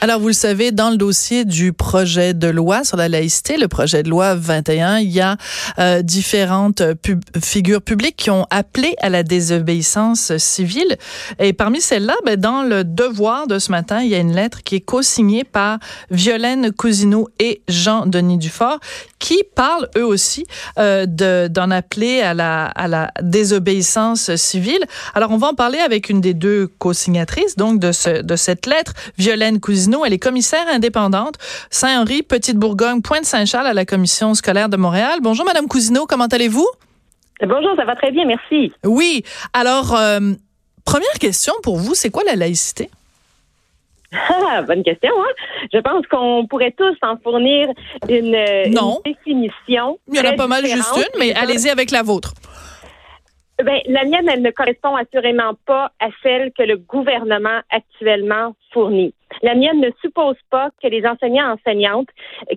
Alors, vous le savez, dans le dossier du projet de loi sur la laïcité, le projet de loi 21, il y a euh, différentes figures publiques qui ont appelé à la désobéissance civile. Et parmi celles-là, ben, dans le devoir de ce matin, il y a une lettre qui est co-signée par Violaine Cousineau et Jean-Denis Dufort, qui parlent eux aussi euh, d'en appeler à la, à la désobéissance civile. Alors, on va en parler avec une des deux co-signatrices, donc, de, ce, de cette lettre, Violaine Cousineau elle est commissaire indépendante Saint-Henri, Petite-Bourgogne, Pointe-Saint-Charles à la Commission scolaire de Montréal. Bonjour, Madame Cousineau, comment allez-vous? Bonjour, ça va très bien, merci. Oui. Alors, euh, première question pour vous, c'est quoi la laïcité? Ah, bonne question. Hein? Je pense qu'on pourrait tous en fournir une, définition. Il y en a pas mal juste une, mais allez-y avec la vôtre. Ben, la mienne, elle ne correspond assurément pas à celle que le gouvernement actuellement fournit. La mienne ne suppose pas que les enseignants enseignantes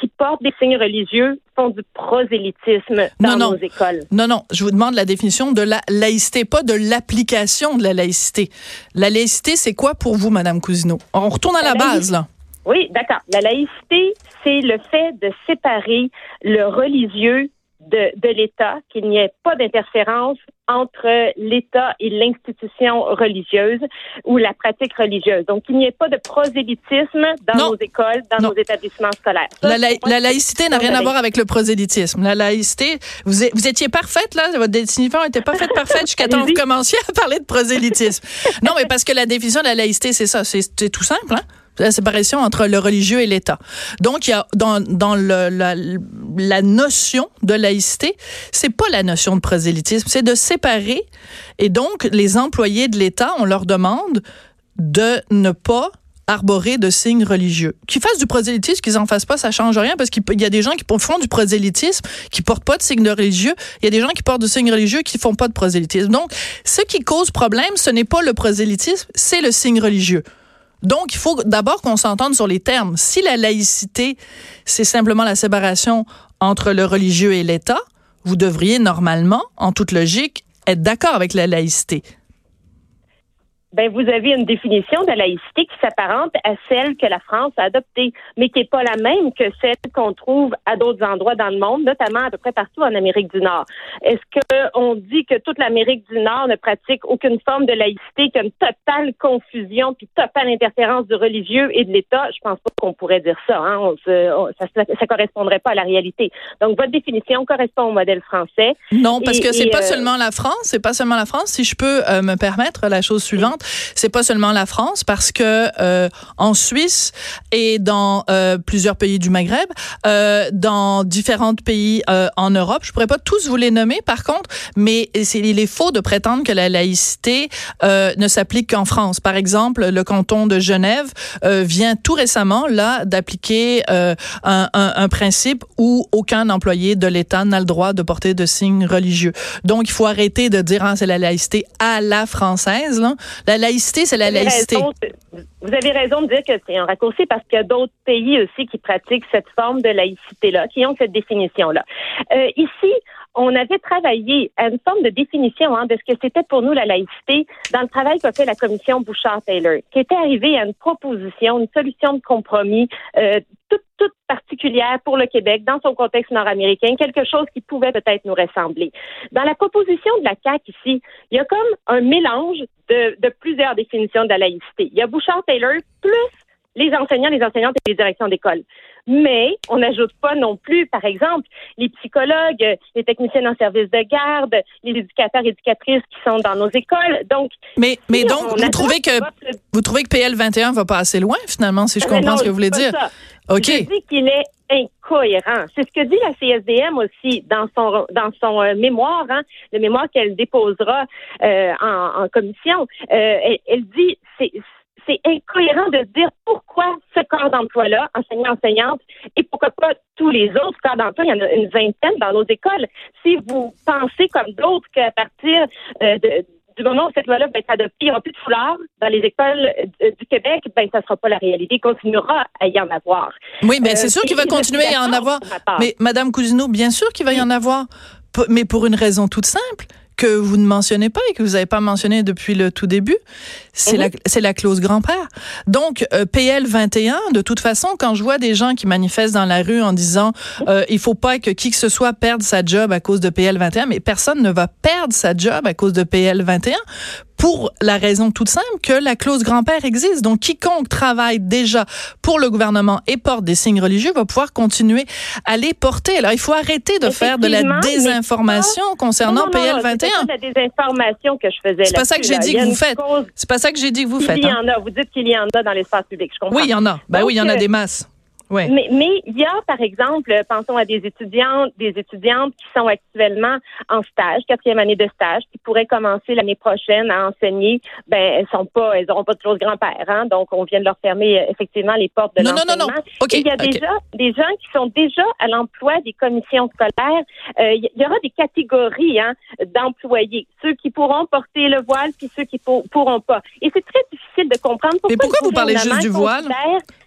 qui portent des signes religieux font du prosélytisme dans nos écoles. Non, non, je vous demande la définition de la laïcité, pas de l'application de la laïcité. La laïcité, c'est quoi pour vous, Madame Cousineau? On retourne à la, base, là. Oui, d'accord. La laïcité, c'est le fait de séparer le religieux de, de l'État, qu'il n'y ait pas d'interférence entre l'État et l'institution religieuse ou la pratique religieuse. Donc, qu'il n'y ait pas de prosélytisme dans nos écoles, dans nos établissements scolaires. la, la, laïcité n'a rien à voir avec le prosélytisme. La laïcité, vous, vous étiez parfaite, là, votre définition était pas faite parfaite jusqu'à temps que vous commenciez à parler de prosélytisme. non, mais parce que la définition de la laïcité, c'est ça, c'est tout simple, hein? La séparation entre le religieux et l'État. Donc, il y a dans, la, la notion de laïcité, c'est pas la notion de prosélytisme, c'est de séparer. Et donc, les employés de l'État, on leur demande de ne pas arborer de signes religieux. Qu'ils fassent du prosélytisme, qu'ils en fassent pas, ça change rien parce qu'il y a des gens qui font du prosélytisme, qui portent pas de signes religieux. Il y a des gens qui portent de signes religieux qui font pas de prosélytisme. Donc, ce qui cause problème, ce n'est pas le prosélytisme, c'est le signe religieux. Donc, il faut d'abord qu'on s'entende sur les termes. Si la laïcité, c'est simplement la séparation entre le religieux et l'État, vous devriez normalement, en toute logique, être d'accord avec la laïcité ben vous avez une définition de laïcité qui s'apparente à celle que la France a adoptée, mais qui n'est pas la même que celle qu'on trouve à d'autres endroits dans le monde, notamment à peu près partout en Amérique du Nord. Est-ce qu'on dit que toute l'Amérique du Nord ne pratique aucune forme de laïcité, qu'il y a une totale confusion puis totale interférence du religieux et de l'État? Je pense pas qu'on pourrait dire ça. Hein? ça, ça, correspondrait pas à la réalité. Donc votre définition correspond au modèle français. Non, parce que c'est pas euh, seulement la France, c'est pas seulement la France. Si je peux euh, me permettre la chose suivante c'est pas seulement la France parce que euh, en Suisse et dans euh, plusieurs pays du Maghreb, euh, dans différents pays en Europe, je pourrais pas tous vous les nommer par contre, mais il est faux de prétendre que la laïcité ne s'applique qu'en France. Par exemple, le canton de Genève vient tout récemment là d'appliquer un, un, un, principe où aucun employé de l'État n'a le droit de porter de signes religieux. Donc il faut arrêter de dire hein, c'est la laïcité à la française. Là. Laïcité, c'est la laïcité. vous avez raison de dire que c'est un raccourci parce qu'il y a d'autres pays aussi qui pratiquent cette forme de laïcité-là, qui ont cette définition-là. Euh, ici, on avait travaillé à une forme de définition hein, de ce que c'était pour nous la laïcité dans le travail qu'a fait la commission Bouchard-Taylor, qui était arrivée à une proposition, une solution de compromis euh, toute, toute particulière pour le Québec dans son contexte nord-américain, quelque chose qui pouvait peut-être nous ressembler. Dans la proposition de la CAQ ici, il y a comme un mélange de, de plusieurs définitions de la laïcité. Il y a Bouchard-Taylor plus les enseignants, les enseignantes et les directions d'école. Mais on n'ajoute pas non plus, par exemple, les psychologues, les techniciens en service de garde, les éducateurs, éducatrices qui sont dans nos écoles. Donc, mais, mais donc, vous trouvez que vous trouvez que PL 21 va pas assez loin finalement, si je comprends ce que vous voulez dire? Ok. Je dis qu'il est incohérent. C'est ce que dit la CSDM aussi dans son dans son euh, mémoire, hein, le mémoire qu'elle déposera euh, en, commission. Euh, elle, elle dit c'est c'est incohérent de dire pourquoi ce corps d'emploi-là, enseignant-enseignante, et pourquoi pas tous les autres corps d'emploi, il y en a une vingtaine dans nos écoles. Si vous pensez comme d'autres qu'à partir euh, de du moment où cette loi-là va être adoptée, il n'y aura plus de foulard dans les écoles euh, du Québec, ben ça sera pas la réalité. Il continuera à y en avoir. Oui, mais c'est sûr qu'il va continuer à y en avoir. Mais Madame Cousineau, bien sûr qu'il va y en avoir, mais pour une raison toute simple que vous ne mentionnez pas et que vous n'avez pas mentionné depuis le tout début, c'est la, c'est la clause grand-père. Donc, euh, PL 21, de toute façon, quand je vois des gens qui manifestent dans la rue en disant euh, il faut pas que qui que ce soit perde sa job à cause de PL 21, mais personne ne va perdre sa job à cause de PL 21 pour la raison toute simple que la clause grand-père existe. Donc, quiconque travaille déjà pour le gouvernement et porte des signes religieux va pouvoir continuer à les porter. Alors, il faut arrêter de faire de la désinformation concernant PL 21. C'est la désinformation que je faisais. C'est pas ça que j'ai dit que vous faites. C'est pas ça que j'ai dit que vous faites. Il y en a. Vous dites qu'il y en a dans l'espace public. Je comprends. Oui, il y en a. Ben oui, il y en a des masses. Mais, mais il y a, par exemple, pensons à des étudiantes, des étudiantes qui sont actuellement en stage, quatrième année de stage, qui pourraient commencer l'année prochaine à enseigner. Ben, elles sont pas, elles n'auront pas toujours de grand-père, hein, donc on vient de leur fermer euh, effectivement les portes de l'enseignement. Non, non, non. il y a déjà des gens qui sont déjà à l'emploi des commissions scolaires. Euh, il y aura des catégories hein, d'employés, ceux qui pourront porter le voile, puis ceux qui pour, pourront pas. Et c'est très difficile de comprendre pourquoi. Mais pourquoi vous parlez juste du voile?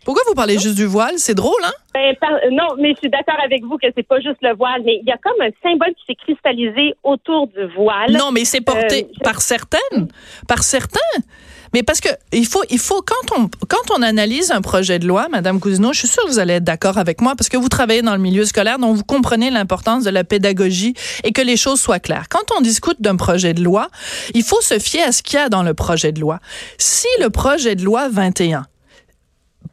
Pourquoi vous parlez juste du voile? C'est drôle, hein? Ben, non, mais je suis d'accord avec vous que c'est pas juste le voile, mais il y a comme un symbole qui s'est cristallisé autour du voile. Non, mais c'est porté euh, par certaines, par certains. Mais parce que il faut, il faut quand on quand on analyse un projet de loi, Madame Cousineau, je suis sûre que vous allez être d'accord avec moi parce que vous travaillez dans le milieu scolaire, donc vous comprenez l'importance de la pédagogie et que les choses soient claires. Quand on discute d'un projet de loi, il faut se fier à ce qu'il y a dans le projet de loi. Si le projet de loi 21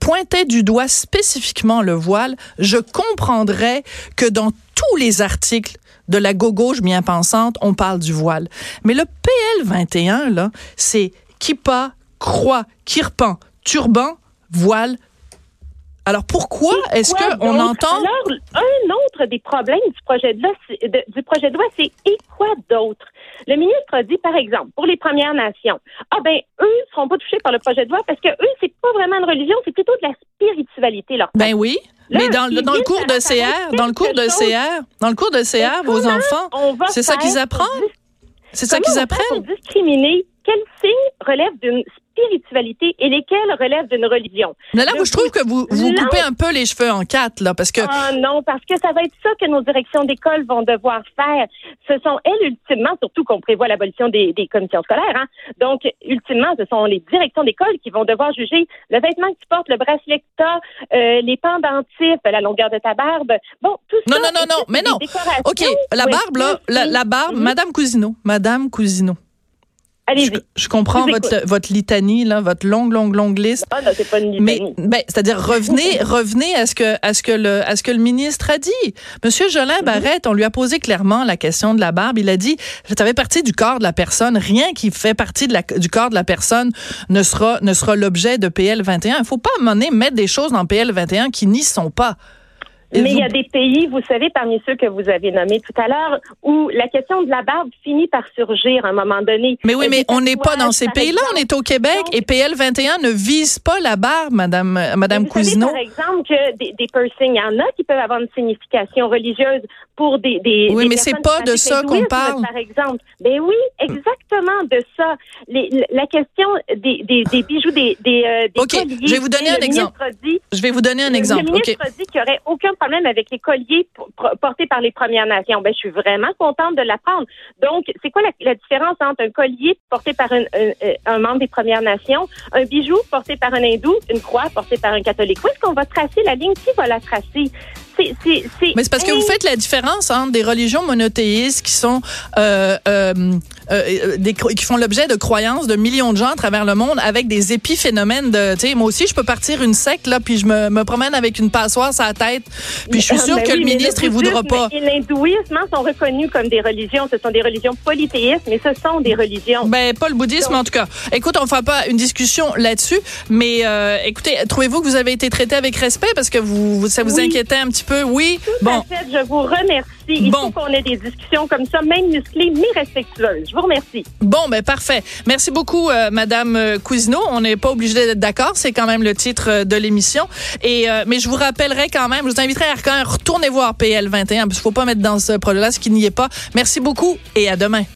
pointait du doigt spécifiquement le voile, je comprendrais que dans tous les articles de la gauche bien pensante, on parle du voile. Mais le PL 21, là, c'est kippa, croix, kirpan, turban, voile, alors pourquoi est-ce qu'on entend Alors un autre des problèmes du projet de loi, du projet de loi, c'est et quoi d'autre Le ministre a dit par exemple pour les Premières Nations, ah ben eux ne seront pas touchés par le projet de loi parce que eux c'est pas vraiment une religion, c'est plutôt de la spiritualité leur. Ben oui. mais dans, dans le cours de CR, dans le cours de CR, dans le cours de CR, vos enfants, c'est ça qu'ils apprennent? C'est ça qu'ils apprennent? discriminer? Quel signe relève d'une spiritualité et lesquelles relèvent d'une religion. Mais là, je trouve que vous, vous coupez un peu les cheveux en quatre, là, parce que... Ah non, parce que ça va être ça que nos directions d'école vont devoir faire. Ce sont elles, ultimement, surtout qu'on prévoit l'abolition des, des, commissions scolaires, hein. donc, ultimement, ce sont les directions d'école qui vont devoir juger le vêtement que tu portes, le bracelet que tu as, euh, les pendentifs, la longueur de ta barbe. Bon, tout ça... Non, non, non, non, mais non. OK, la barbe, là, la, barbe, Madame Cousineau, Madame Cousineau, Allez-y. Je, comprends votre, votre litanie, là, votre longue, longue, longue liste. Ah, non, c'est pas une litanie. Mais, ben, c'est-à-dire, revenez, revenez à ce que, à ce que le, à ce que le ministre a dit. Monsieur Jolin mhm. Barrette, on lui a posé clairement la question de la barbe. Il a dit, ça fait partie du corps de la personne. Rien qui fait partie de la, du corps de la personne ne sera, ne sera l'objet de PL 21. Il faut pas, à mettre des choses dans PL 21 qui n'y sont pas. Mais il y a des pays, vous savez, parmi ceux que vous avez nommés tout à l'heure, où la question de la barbe finit par surgir à un moment donné. Mais oui, mais on n'est pas dans ces pays-là, on est au Québec et PL 21 ne vise pas la barbe, Madame, Madame Cousineau. par exemple, que des, des piercings, il y en a qui peuvent avoir une signification religieuse pour des. des oui, mais c'est pas de ça qu'on parle. Par exemple. Ben oui, exactement de ça. Les, la question des, des, des bijoux, des, des, euh, des OK, je vais vous donner un exemple. je vais vous donner un exemple. Le ministre a dit qu'il n'y aurait aucun problème avec les colliers portés par les Premières Nations. Ben, je suis vraiment contente de l'apprendre. Donc, c'est quoi la, différence entre un collier porté par un, un, membre des Premières Nations, un bijou porté par un hindou, une croix portée par un catholique? Où est-ce qu'on va tracer la ligne? Qui va la tracer? Mais c'est parce que vous faites la différence entre des religions monothéistes qui sont euh, euh, euh, des, qui font l'objet de croyances de millions de gens à travers le monde avec des épiphénomènes de, tu sais, moi aussi je peux partir une secte là, puis je me, me promène avec une passoire sur la tête, puis je suis sûre que le ministre il voudra pas. Et l'hindouisme hein, sont reconnus comme des religions, ce sont des religions polythéistes, mais ce sont des religions. Ben pas le bouddhisme en tout cas. Écoute, on fera pas une discussion là-dessus, mais euh, écoutez, trouvez-vous que vous avez été traité avec respect? Parce que vous ça vous inquiétait un petit peu, oui? Tout bon. fait, je vous remercie. Il faut qu'on ait des discussions comme ça, même musclées, mais respectueuses. Je vous remercie. Bon, ben parfait. Merci beaucoup, euh, Madame euh, Cousineau. On n'est pas obligé d'être d'accord. C'est quand même le titre euh, de l'émission. Et mais je vous rappellerai quand même, je vous inviterai à retourner voir PL 21 parce qu'il faut pas mettre dans ce projet-là ce qui n'y est pas. Merci beaucoup et à demain.